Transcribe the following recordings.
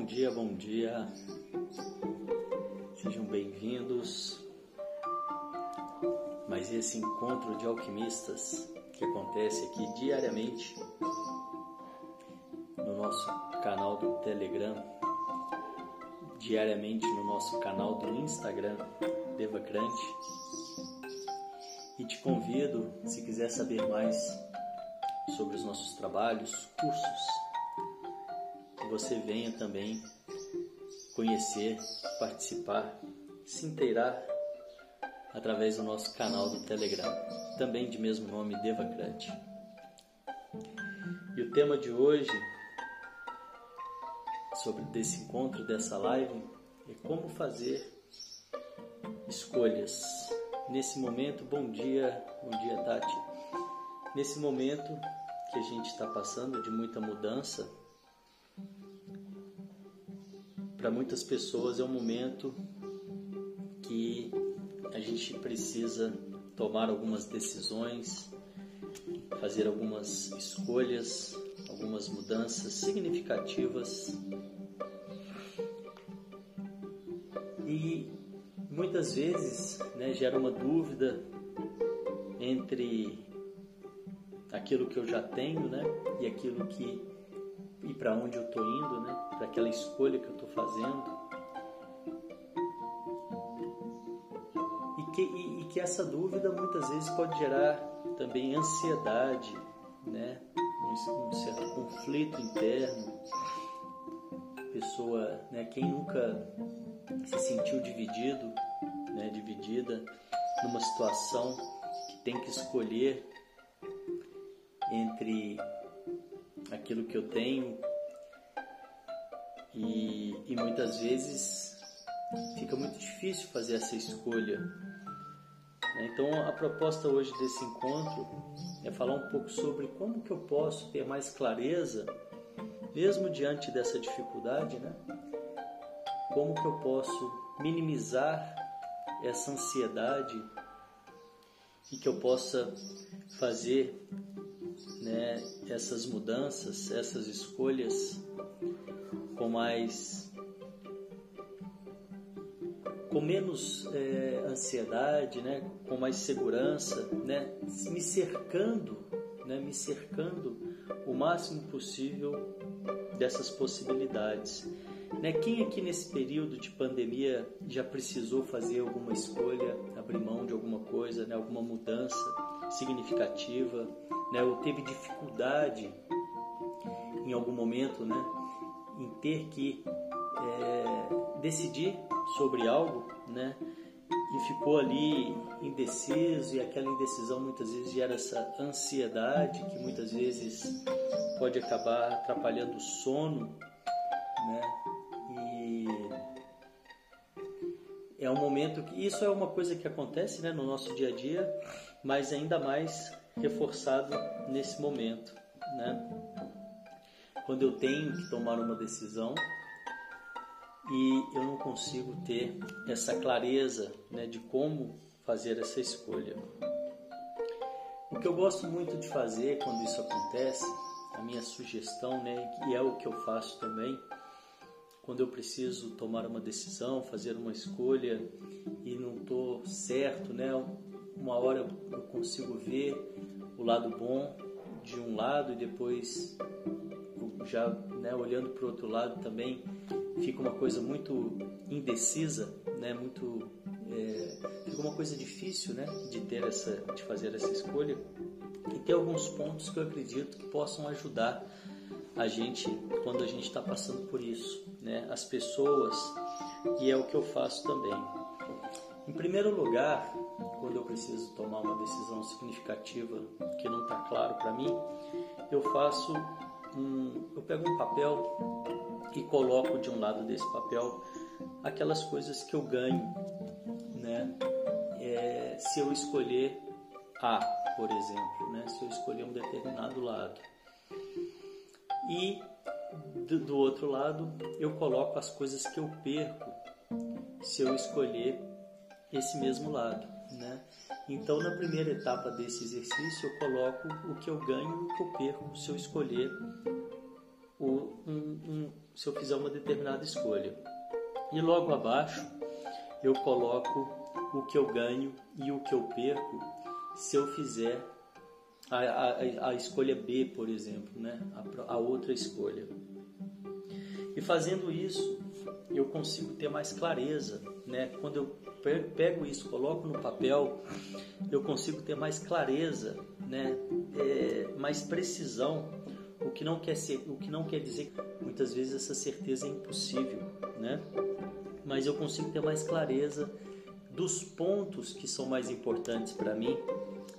Bom dia, bom dia. Sejam bem-vindos. Mas esse encontro de alquimistas que acontece aqui diariamente no nosso canal do Telegram, diariamente no nosso canal do Instagram, Devacrante. E te convido, se quiser saber mais sobre os nossos trabalhos, cursos, você venha também conhecer, participar, se inteirar através do nosso canal do Telegram, também de mesmo nome Devacrante. E o tema de hoje sobre desse encontro, dessa live, é como fazer escolhas. Nesse momento, bom dia, bom dia Tati. Nesse momento que a gente está passando de muita mudança, para muitas pessoas é um momento que a gente precisa tomar algumas decisões, fazer algumas escolhas, algumas mudanças significativas. E muitas vezes né, gera uma dúvida entre aquilo que eu já tenho, né, e aquilo que e para onde eu estou indo, né, para aquela escolha que eu estou fazendo. E que, e, e que essa dúvida muitas vezes pode gerar também ansiedade, né, um, certo conflito interno. Pessoa, né, quem nunca se sentiu dividido, né, dividida numa situação que tem que escolher entre aquilo que eu tenho e, e muitas vezes fica muito difícil fazer essa escolha. Né. Então a proposta hoje desse encontro é falar um pouco sobre como que eu posso ter mais clareza, mesmo diante dessa dificuldade, né? Como que eu posso minimizar essa ansiedade e que eu possa fazer né, essas mudanças, essas escolhas com mais com menos é, ansiedade, né, com mais segurança, né, me cercando, né, me cercando o máximo possível dessas possibilidades. Né, quem aqui nesse período de pandemia já precisou fazer alguma escolha, abrir mão de alguma coisa, né, alguma mudança significativa, né, ou teve dificuldade em algum momento, né, em ter que é, decidir sobre algo, né, e ficou ali indeciso e aquela indecisão muitas vezes gera essa ansiedade que muitas vezes pode acabar atrapalhando o sono, né? E é um momento que isso é uma coisa que acontece, né, no nosso dia a dia, mas ainda mais reforçado nesse momento, né? Quando eu tenho que tomar uma decisão e eu não consigo ter essa clareza né, de como fazer essa escolha. O que eu gosto muito de fazer quando isso acontece, a minha sugestão, né, e é o que eu faço também, quando eu preciso tomar uma decisão, fazer uma escolha e não estou certo, né, uma hora eu consigo ver o lado bom de um lado e depois já né, olhando para o outro lado também fica uma coisa muito indecisa, né? Muito é, fica uma coisa difícil, né? De ter essa, de fazer essa escolha. E tem alguns pontos que eu acredito que possam ajudar a gente quando a gente está passando por isso, né? As pessoas e é o que eu faço também. Em primeiro lugar, quando eu preciso tomar uma decisão significativa que não está claro para mim, eu faço um, eu pego um papel e coloco de um lado desse papel aquelas coisas que eu ganho, né? É, se eu escolher A, por exemplo, né? Se eu escolher um determinado lado. E do, do outro lado, eu coloco as coisas que eu perco se eu escolher esse mesmo lado, né? Então, na primeira etapa desse exercício, eu coloco o que eu ganho e o que eu perco se eu escolher um, um, se eu fizer uma determinada escolha. E logo abaixo eu coloco o que eu ganho e o que eu perco se eu fizer a, a, a escolha B, por exemplo, né? a, a outra escolha. E fazendo isso, eu consigo ter mais clareza. Né? Quando eu pego isso, coloco no papel, eu consigo ter mais clareza, né? É, mais precisão. O que não quer ser, o que não quer dizer que muitas vezes essa certeza é impossível, né? Mas eu consigo ter mais clareza dos pontos que são mais importantes para mim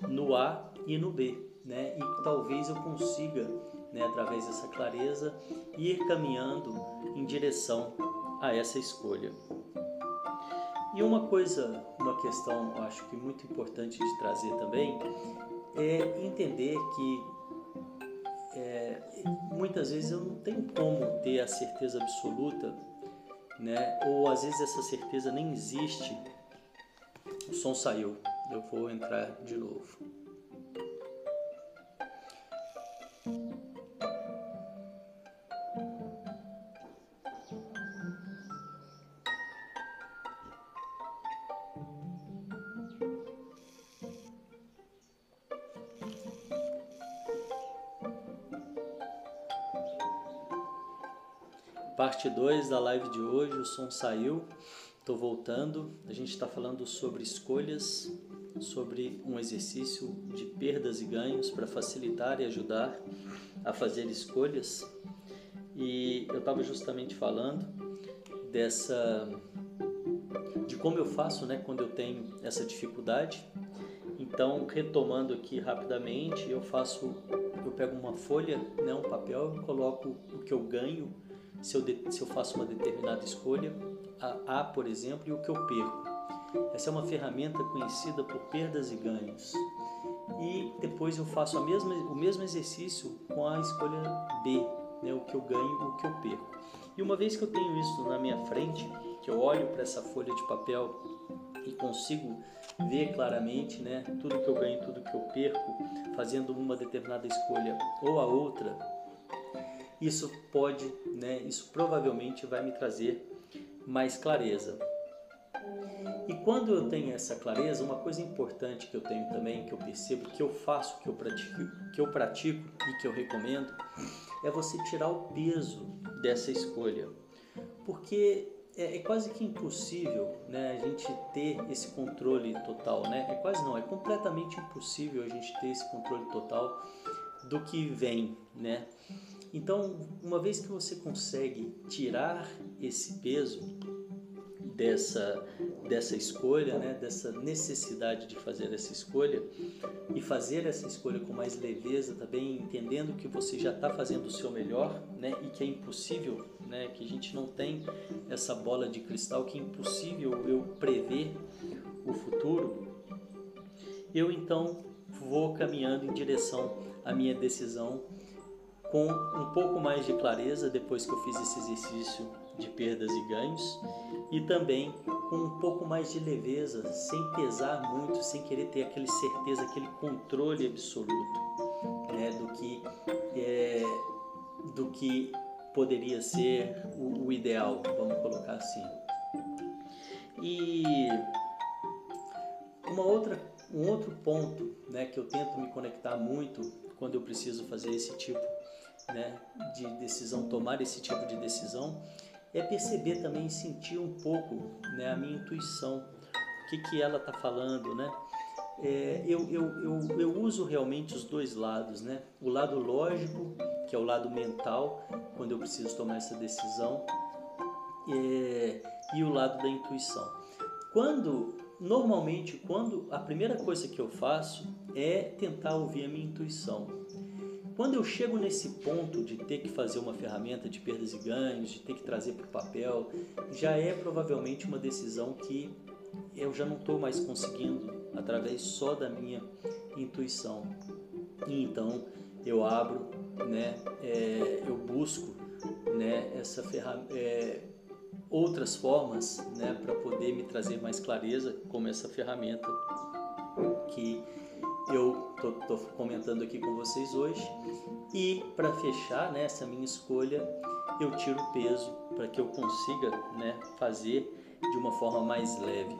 no A e no B, né? E talvez eu consiga, né, através dessa clareza, ir caminhando em direção a essa escolha. E uma coisa, uma questão, acho que muito importante de trazer também, é entender que é, muitas vezes eu não tenho como ter a certeza absoluta, né? Ou às vezes essa certeza nem existe. O som saiu. Eu vou entrar de novo. Parte 2 da live de hoje. O som saiu, estou voltando. A gente está falando sobre escolhas, sobre um exercício de perdas e ganhos para facilitar e ajudar a fazer escolhas. E eu estava justamente falando dessa de como eu faço, né, quando eu tenho essa dificuldade. Então, retomando aqui rapidamente, eu faço eu pego uma folha, né, um papel, coloco o que eu ganho se eu, de, se eu faço uma determinada escolha, a A, por exemplo, e o que eu perco. Essa é uma ferramenta conhecida por perdas e ganhos. E depois eu faço a mesma, o mesmo exercício com a escolha B, né, o que eu ganho o que eu perco. E uma vez que eu tenho isso na minha frente, que eu olho para essa folha de papel e consigo ver claramente né, tudo que eu ganho tudo que eu perco, fazendo uma determinada escolha ou a outra, isso pode, né, isso provavelmente vai me trazer mais clareza. E quando eu tenho essa clareza, uma coisa importante que eu tenho também, que eu percebo, que eu faço, que eu pratico, que eu pratico e que eu recomendo, é você tirar o peso dessa escolha. Porque é, é, quase que impossível né, a gente ter esse controle total, né? É quase não, é completamente impossível a gente ter esse controle total do que vem, né? Então, uma vez que você consegue tirar esse peso dessa, dessa escolha, né, dessa necessidade de fazer essa escolha e fazer essa escolha com mais leveza também, entendendo que você já está fazendo o seu melhor né, e que é impossível, né, que a gente não tem essa bola de cristal, que é impossível eu prever o futuro, eu então vou caminhando em direção à minha decisão com um pouco mais de clareza depois que eu fiz esse exercício de perdas e ganhos e também com um pouco mais de leveza, sem pesar muito, sem querer ter aquele certeza, aquele controle absoluto né, do que é, do que poderia ser o, o ideal, vamos colocar assim. E uma outra, um outro ponto né, que eu tento me conectar muito quando eu preciso fazer esse tipo né, de decisão, tomar esse tipo de decisão, é perceber também, sentir um pouco né, a minha intuição, o que, que ela está falando, né? É, eu, eu, eu, eu uso realmente os dois lados, né? O lado lógico, que é o lado mental, quando eu preciso tomar essa decisão, é, e o lado da intuição. Quando, normalmente, quando a primeira coisa que eu faço é tentar ouvir a minha intuição, quando eu chego nesse ponto de ter que fazer uma ferramenta de perdas e ganhos, de ter que trazer para o papel, já é provavelmente uma decisão que eu já não estou mais conseguindo através só da minha intuição. E então eu abro, né, é, eu busco né, essa ferramenta, é, outras formas né, para poder me trazer mais clareza, como essa ferramenta que eu estou comentando aqui com vocês hoje. E para fechar né, essa minha escolha, eu tiro peso para que eu consiga né, fazer de uma forma mais leve.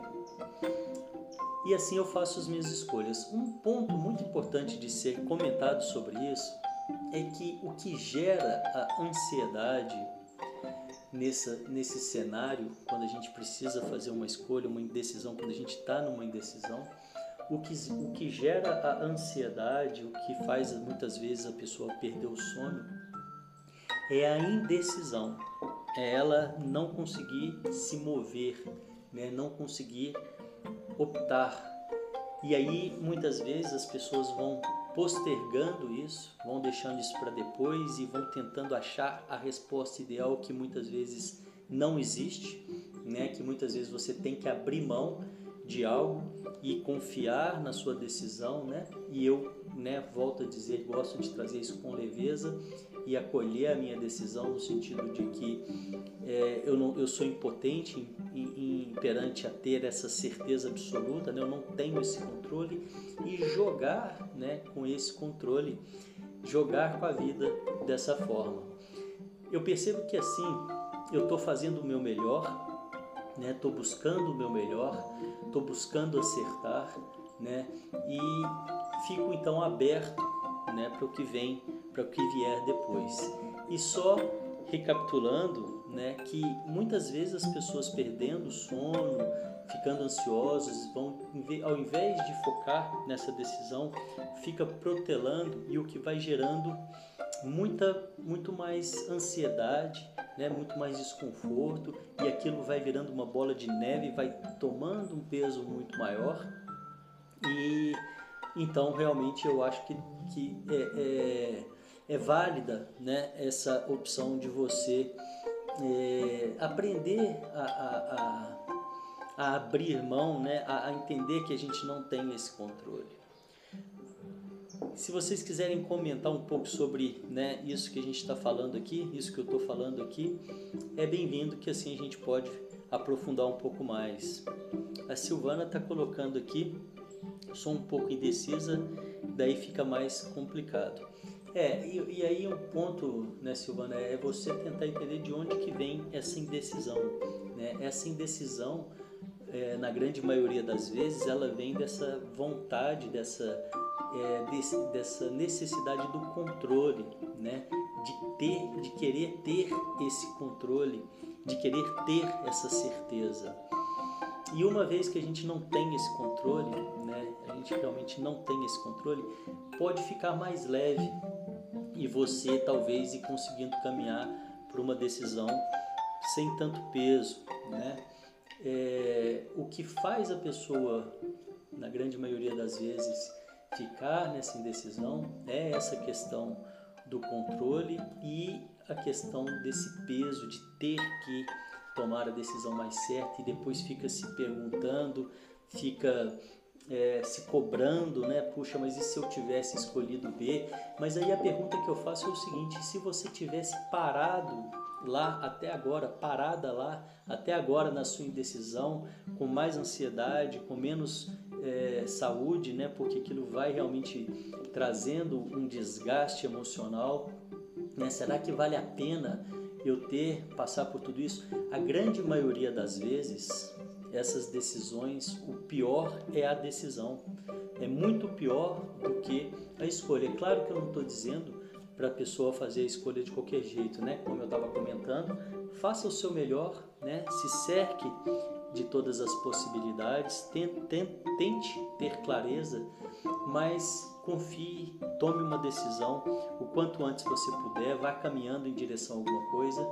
E assim eu faço as minhas escolhas. Um ponto muito importante de ser comentado sobre isso é que o que gera a ansiedade nessa, nesse cenário, quando a gente precisa fazer uma escolha, uma indecisão, quando a gente está numa indecisão, o que, o que gera a ansiedade, o que faz muitas vezes a pessoa perder o sono, é a indecisão. É ela não conseguir se mover, né? não conseguir optar. E aí muitas vezes as pessoas vão postergando isso, vão deixando isso para depois e vão tentando achar a resposta ideal que muitas vezes não existe, né? Que muitas vezes você tem que abrir mão de algo e confiar na sua decisão, né? E eu, né, volto a dizer, gosto de trazer isso com leveza e acolher a minha decisão no sentido de que é, eu, não, eu sou impotente em, em, perante a ter essa certeza absoluta, né? eu não tenho esse controle e jogar né, com esse controle, jogar com a vida dessa forma. Eu percebo que assim eu estou fazendo o meu melhor, estou né? buscando o meu melhor, estou buscando acertar, né? E fico então aberto, né, para o que vem para o que vier depois. E só recapitulando, né, que muitas vezes as pessoas perdendo o sono, ficando ansiosas, vão ao invés de focar nessa decisão, fica protelando e o que vai gerando muita muito mais ansiedade, né, muito mais desconforto e aquilo vai virando uma bola de neve, vai tomando um peso muito maior. E então realmente eu acho que, que é, é é válida né, essa opção de você é, aprender a, a, a, a, abrir mão, né, a, a entender que a gente não tem esse controle. Se vocês quiserem comentar um pouco sobre né, isso que a gente está falando aqui, isso que eu estou falando aqui, é bem-vindo que assim a gente pode aprofundar um pouco mais. A Silvana está colocando aqui, sou um pouco indecisa, daí fica mais complicado. É, e, e, aí um ponto, né, Silvana, é você tentar entender de onde que vem essa indecisão. Né? Essa indecisão, é, na grande maioria das vezes, ela vem dessa vontade, dessa, é, desse, dessa necessidade do controle, né? de ter, de querer ter esse controle, de querer ter essa certeza. E uma vez que a gente não tem esse controle, né, a gente realmente não tem esse controle, pode ficar mais leve, e você talvez ir conseguindo caminhar para uma decisão sem tanto peso, né? É, o que faz a pessoa, na grande maioria das vezes, ficar nessa indecisão é essa questão do controle e a questão desse peso de ter que tomar a decisão mais certa e depois fica se perguntando, fica é, se cobrando, né? Puxa, mas e se eu tivesse escolhido B? Mas aí a pergunta que eu faço é o seguinte: se você tivesse parado lá até agora, parada lá até agora na sua indecisão, com mais ansiedade, com menos é, saúde, né? Porque aquilo vai realmente trazendo um desgaste emocional. Né? Será que vale a pena eu ter passar por tudo isso? A grande maioria das vezes essas decisões, o pior é a decisão. É muito pior do que a escolha. É claro que eu não estou dizendo para a pessoa fazer a escolha de qualquer jeito, né? Como eu estava comentando, faça o seu melhor, né? Se cerque de todas as possibilidades, tente ter clareza, mas confie, tome uma decisão o quanto antes você puder, vá caminhando em direção a alguma coisa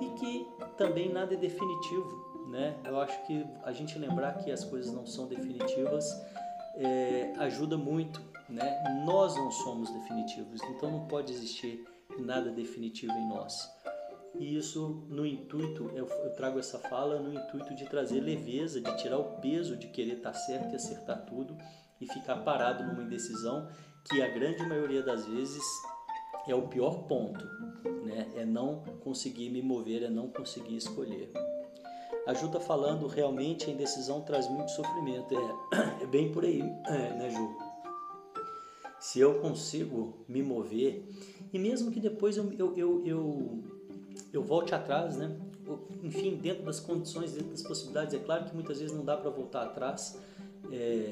e que também nada é definitivo né? Eu acho que a gente lembrar que as coisas não são definitivas é, ajuda muito, né? Nós não somos definitivos, então não pode existir nada definitivo em nós. E isso no intuito, eu, eu trago essa fala no intuito de trazer leveza, de tirar o peso de querer estar certo e acertar tudo e ficar parado numa indecisão que a grande maioria das vezes é o pior ponto, né? É não conseguir me mover, é não conseguir escolher. A Ju tá falando realmente a indecisão traz muito sofrimento. É, é bem por aí, é, né, Ju? se eu consigo me mover, e mesmo que depois eu, eu, eu, eu, eu volte atrás, né? enfim, dentro das condições, dentro das possibilidades, é claro que muitas vezes não dá para voltar atrás, é,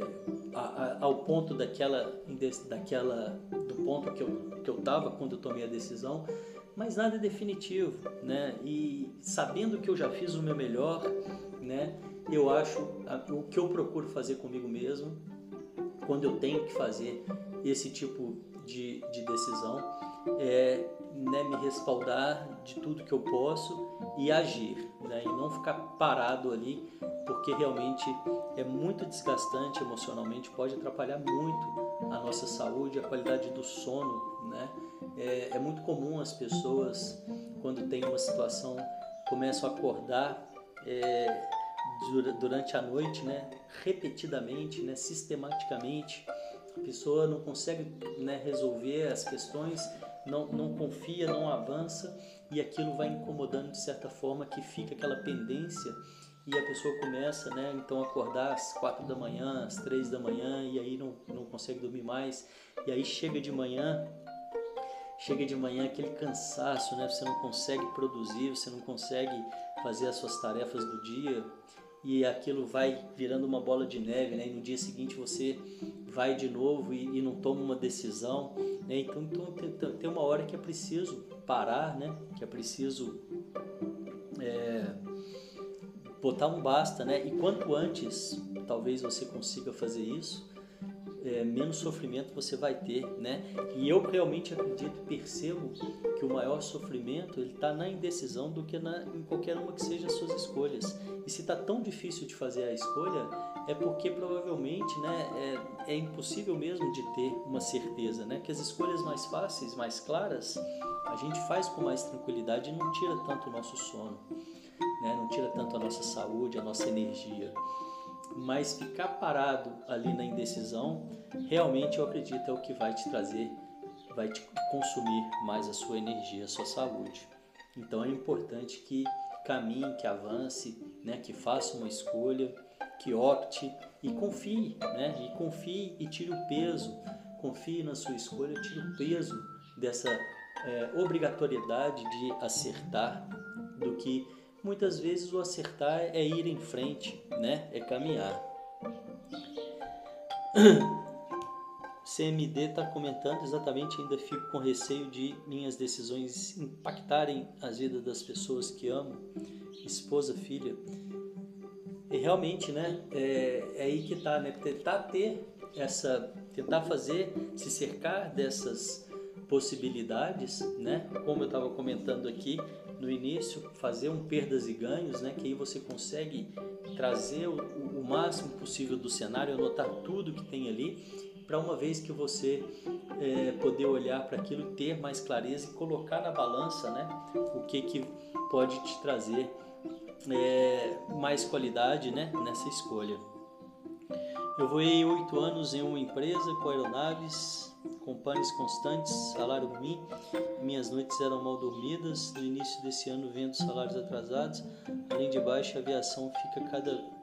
a, a, ao ponto daquela, daquela do ponto que eu que eu estava quando eu tomei a decisão, mas nada é definitivo, né? E sabendo que eu já fiz o meu melhor, né? Eu acho o que eu procuro fazer comigo mesmo quando eu tenho que fazer esse tipo de, de decisão é né, me respaldar de tudo que eu posso e agir, né, e não ficar parado ali, porque realmente é muito desgastante emocionalmente, pode atrapalhar muito a nossa saúde, a qualidade do sono. Né? É, é muito comum as pessoas, quando tem uma situação, começam a acordar é, durante a noite, né, repetidamente, né, sistematicamente. A pessoa não consegue né, resolver as questões não, não confia, não avança e aquilo vai incomodando de certa forma que fica aquela pendência e a pessoa começa, né, então acordar às quatro da manhã, às três da manhã e aí não, não consegue dormir mais e aí chega de manhã, chega de manhã aquele cansaço, né, você não consegue produzir, você não consegue fazer as suas tarefas do dia e aquilo vai virando uma bola de neve, né? E no dia seguinte você vai de novo e, e não toma uma decisão, né? Então, então tem, tem, uma hora que é preciso parar, né? Que é preciso é, botar um basta, né? E quanto antes, talvez você consiga fazer isso, é, menos sofrimento você vai ter, né? E eu realmente acredito, percebo que o maior sofrimento ele está na indecisão do que na, em qualquer uma que seja as suas escolhas. E se está tão difícil de fazer a escolha, é porque provavelmente, né, é, é impossível mesmo de ter uma certeza, né? Que as escolhas mais fáceis, mais claras, a gente faz com mais tranquilidade e não tira tanto o nosso sono, né? Não tira tanto a nossa saúde, a nossa energia mas ficar parado ali na indecisão, realmente eu acredito é o que vai te trazer, vai te consumir mais a sua energia, a sua saúde. Então é importante que caminhe, que avance, né, que faça uma escolha, que opte e confie, né, e confie e tire o peso, confie na sua escolha, tire o peso dessa é, obrigatoriedade de acertar do que muitas vezes o acertar é ir em frente, né? É caminhar. CMD está comentando exatamente, ainda fico com receio de minhas decisões impactarem as vidas das pessoas que amo, esposa, filha. E realmente, né, é, é aí que tá, né, tentar ter essa, tentar fazer, se cercar dessas possibilidades, né, como eu estava comentando aqui, no início, fazer um perdas e ganhos, né? Que aí você consegue trazer o, o máximo possível do cenário, anotar tudo que tem ali, para uma vez que você é, poder olhar para aquilo, ter mais clareza e colocar na balança, né? O que que pode te trazer é, mais qualidade, né? Nessa escolha. Eu voei oito anos em uma empresa com aeronaves com constantes, salário ruim, minhas noites eram mal dormidas. No início desse ano, vendo salários atrasados, além de baixa, a aviação fica cada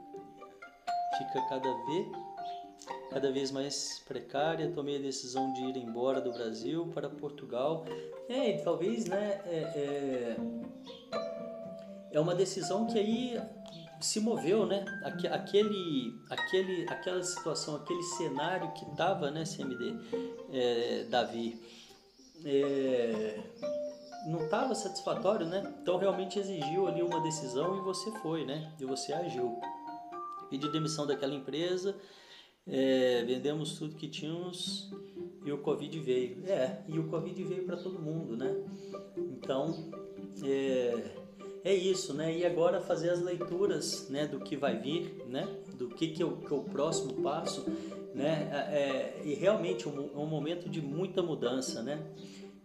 fica cada vez cada vez mais precária. Tomei a decisão de ir embora do Brasil para Portugal. É, talvez, né? É, é, é uma decisão que aí se moveu, né? Aquele, aquele, aquela situação, aquele cenário que estava, né, CMD, é, Davi, é, não estava satisfatório, né? Então realmente exigiu ali uma decisão e você foi, né? E você agiu. Pedi demissão daquela empresa, é, vendemos tudo que tínhamos e o Covid veio. É, e o Covid veio para todo mundo, né? Então, é, é isso, né? E agora fazer as leituras, né, do que vai vir, né? Do que que é o, que é o próximo passo, né? É, é e realmente um, um momento de muita mudança, né?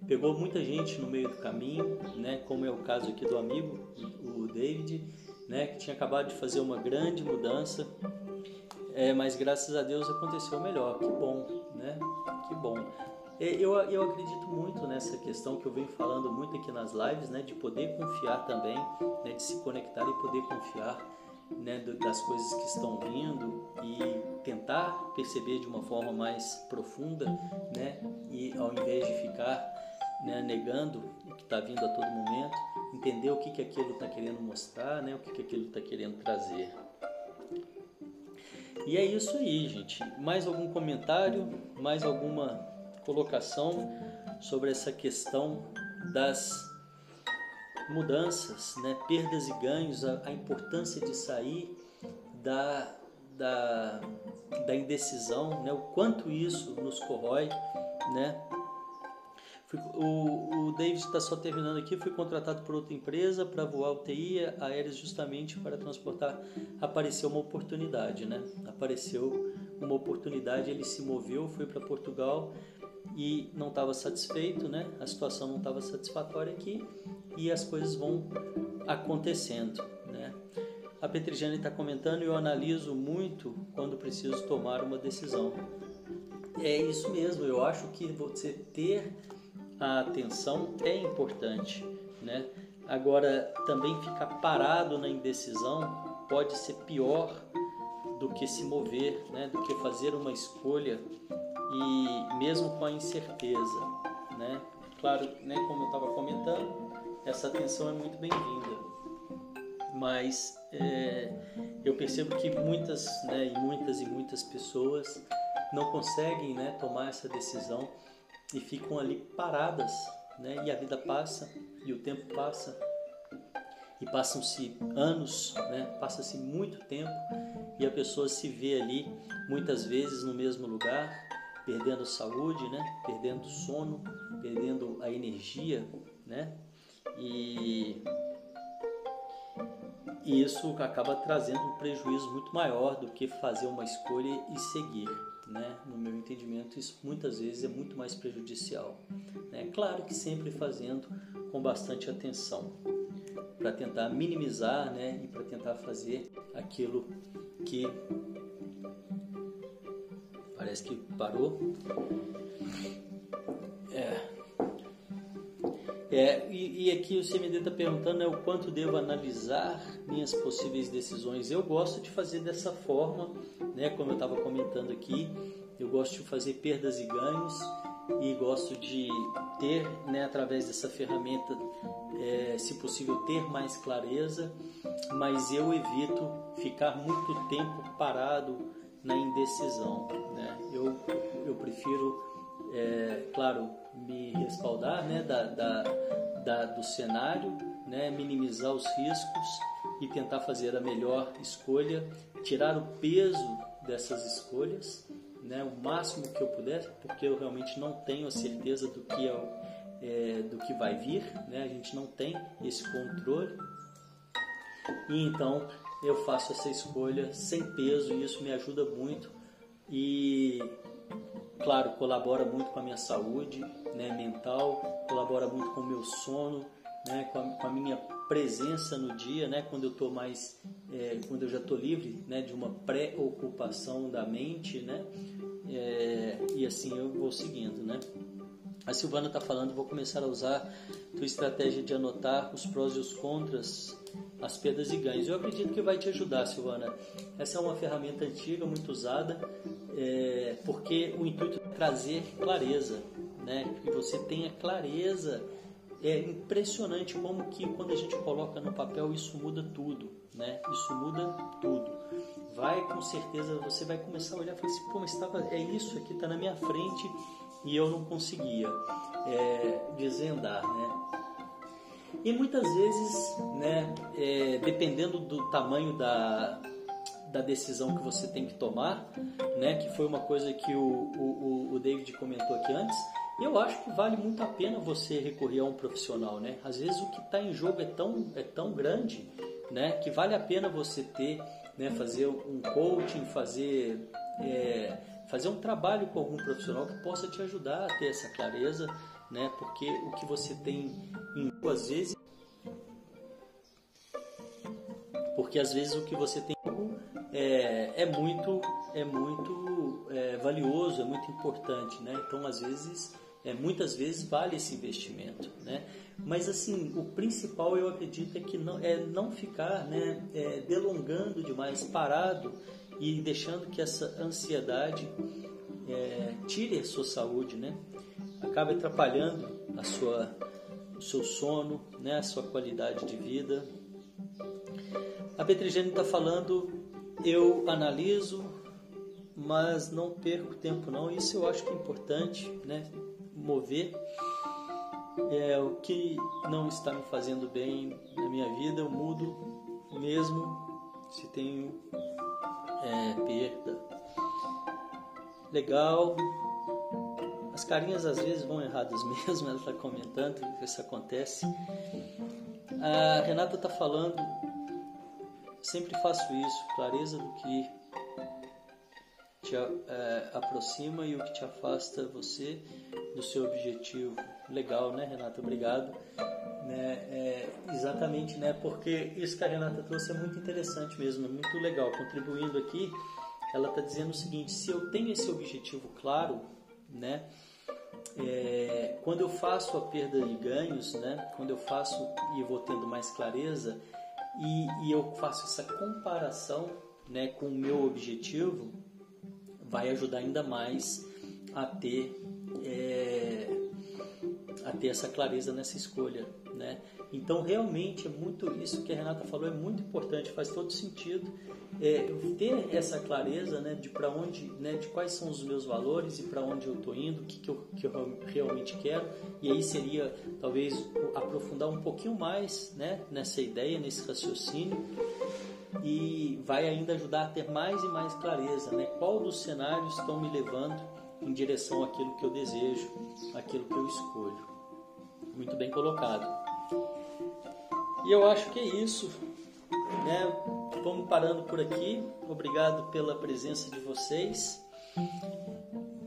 Pegou muita gente no meio do caminho, né? Como é o caso aqui do amigo, o David, né? Que tinha acabado de fazer uma grande mudança, é, mas graças a Deus aconteceu melhor. Que bom, né? Que bom. Eu, eu acredito muito nessa questão que eu venho falando muito aqui nas lives, né, de poder confiar também, né, de se conectar e poder confiar. né, das coisas que estão vindo e tentar perceber de uma forma mais profunda, né, e ao invés de ficar né, negando o que está vindo a todo momento, entender o que, que aquilo está querendo mostrar, né, o que, que aquilo está querendo trazer. E é isso aí, gente. Mais algum comentário, mais alguma colocação sobre essa questão das mudanças, né? perdas e ganhos, a, a importância de sair da, da, da indecisão, né? o quanto isso nos corrói, né? O, o David está só terminando aqui. Fui contratado por outra empresa para voar UTI aéreas justamente para transportar. Apareceu uma oportunidade, né? Apareceu uma oportunidade. Ele se moveu, foi para Portugal e não estava satisfeito, né? A situação não estava satisfatória aqui e as coisas vão acontecendo, né? A Petrigiane está comentando. Eu analiso muito quando preciso tomar uma decisão. É isso mesmo. Eu acho que você ter a atenção é importante, né? Agora, também ficar parado na indecisão pode ser pior do que se mover, né? Do que fazer uma escolha e mesmo com a incerteza, né? Claro, né? Como eu estava comentando, essa atenção é muito bem-vinda, mas é, eu percebo que muitas, né? E muitas e muitas pessoas não conseguem, né? Tomar essa decisão e ficam ali paradas, né? E a vida passa e o tempo passa e passam-se anos, né? Passa-se muito tempo e a pessoa se vê ali muitas vezes no mesmo lugar, perdendo saúde, né? Perdendo sono, perdendo a energia, né? E isso acaba trazendo um prejuízo muito maior do que fazer uma escolha e seguir né, no meu entendimento, isso muitas vezes é muito mais prejudicial. Né? Claro que sempre fazendo com bastante atenção, para tentar minimizar né, e para tentar fazer aquilo que parece que parou. É. É, e, e aqui o CMD está perguntando né, o quanto devo analisar minhas possíveis decisões. Eu gosto de fazer dessa forma né? Como eu estava comentando aqui, eu gosto de fazer perdas e ganhos e gosto de ter, né, através dessa ferramenta, é, se possível, ter mais clareza, mas eu evito ficar muito tempo parado na indecisão. Né? Eu, eu prefiro, é, claro, me respaldar né, da, da, da, do cenário, né, minimizar os riscos e tentar fazer a melhor escolha, tirar o peso dessas escolhas, né, o máximo que eu puder, porque eu realmente não tenho a certeza do que é, é, do que vai vir, né, a gente não tem esse controle. E então eu faço essa escolha sem peso e isso me ajuda muito e claro colabora muito com a minha saúde né, mental, colabora muito com o meu sono, né, com, a, com a minha presença no dia, né, quando eu tô mais, é, quando eu já estou livre, né, de uma preocupação da mente, né, é, e assim eu vou seguindo, né. A Silvana está falando, vou começar a usar tua estratégia de anotar os prós e os contras, as perdas e ganhos. Eu acredito que vai te ajudar, Silvana. Essa é uma ferramenta antiga, muito usada, é, porque o intuito é trazer clareza, né, que você tenha clareza é impressionante como que quando a gente coloca no papel isso muda tudo, né? Isso muda tudo. Vai com certeza, você vai começar a olhar e falar assim, pô, mas estava, é isso aqui, está na minha frente e eu não conseguia é, desvendar, né? E muitas vezes, né, é, dependendo do tamanho da, da decisão que você tem que tomar, né, que foi uma coisa que o, o, o David comentou aqui antes, eu acho que vale muito a pena você recorrer a um profissional, né? Às vezes o que está em jogo é tão, é tão grande, né? Que vale a pena você ter, né? Fazer um coaching, fazer, é, fazer um trabalho com algum profissional que possa te ajudar a ter essa clareza, né? Porque o que você tem em às vezes porque às vezes o que você tem é, é muito é muito é, valioso, é muito importante, né? Então às vezes É, muitas vezes vale esse investimento, né? Mas assim, o principal eu acredito é que não é não ficar, né, é, delongando demais, parado e deixando que essa ansiedade é, tire a sua saúde, né? Acaba atrapalhando a sua, o seu sono, né? A sua qualidade de vida. A Petrigênio está falando, eu analiso, mas não perco tempo não. Isso eu acho que é importante, né? Mover é o que não está me fazendo bem na minha vida, eu mudo mesmo se tenho é, perda. Legal. As carinhas às vezes vão erradas mesmo, ela está comentando que isso acontece. A Renata está falando, sempre faço isso, clareza do que te é, aproxima e o que te afasta você do seu objetivo. Legal, né, Renata? Obrigado. Né, é, exatamente, né? Porque isso que a Renata trouxe é muito interessante mesmo, é muito legal. Contribuindo aqui, ela está dizendo o seguinte: se eu tenho esse objetivo claro, né? É, quando eu faço a perda de ganhos, né? Quando eu faço e vou tendo mais clareza e, e eu faço essa comparação, né? Com o meu objetivo, vai ajudar ainda mais a ter é, a ter essa clareza nessa escolha, né? Então realmente é muito isso que a Renata falou é muito importante, faz todo sentido é, ter essa clareza, né, de para onde, né, de quais são os meus valores e para onde eu estou indo, o que, que, eu, que eu realmente quero. E aí seria talvez aprofundar um pouquinho mais, né, nessa ideia, nesse raciocínio e vai ainda ajudar a ter mais e mais clareza, né? Qual dos cenários estão me levando em direção àquilo que eu desejo, àquilo que eu escolho. Muito bem colocado. E eu acho que é isso, né? Vamos parando por aqui. Obrigado pela presença de vocês.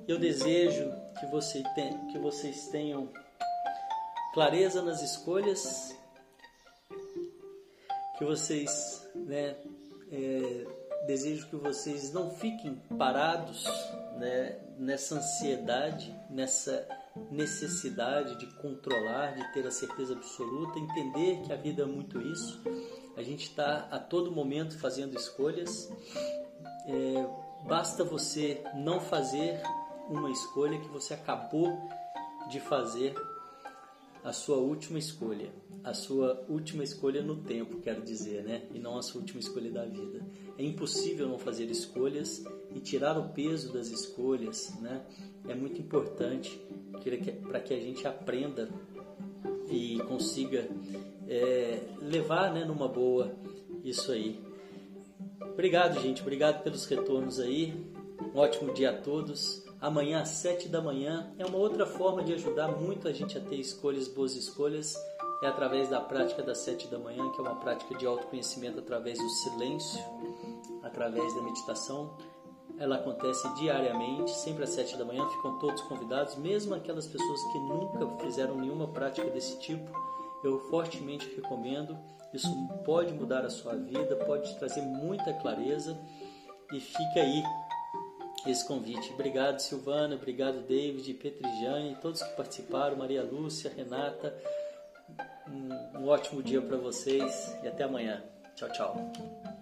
Eu desejo que, você que vocês tenham clareza nas escolhas, que vocês né? É, desejo que vocês não fiquem parados né, nessa ansiedade, nessa necessidade de controlar, de ter a certeza absoluta, entender que a vida é muito isso. A gente está a todo momento fazendo escolhas. É, basta você não fazer uma escolha que você acabou de fazer a sua última escolha, a sua última escolha no tempo, quero dizer, né? E não a sua última escolha da vida. É impossível não fazer escolhas e tirar o peso das escolhas, né? É muito importante para que a gente aprenda e consiga é, levar, né, numa boa isso aí. Obrigado, gente. Obrigado pelos retornos aí. Um ótimo dia a todos amanhã às 7 da manhã. É uma outra forma de ajudar muito a gente a ter escolhas, boas escolhas, é através da prática das 7 da manhã, que é uma prática de autoconhecimento através do silêncio, através da meditação. Ela acontece diariamente, sempre às 7 da manhã, ficam todos convidados, mesmo aquelas pessoas que nunca fizeram nenhuma prática desse tipo. Eu fortemente recomendo. Isso pode mudar a sua vida, pode trazer muita clareza e fica aí esse convite. Obrigado, Silvana, obrigado, David, Petrijane, todos que participaram, Maria Lúcia, Renata. Um, um ótimo dia para vocês e até amanhã. Tchau, tchau.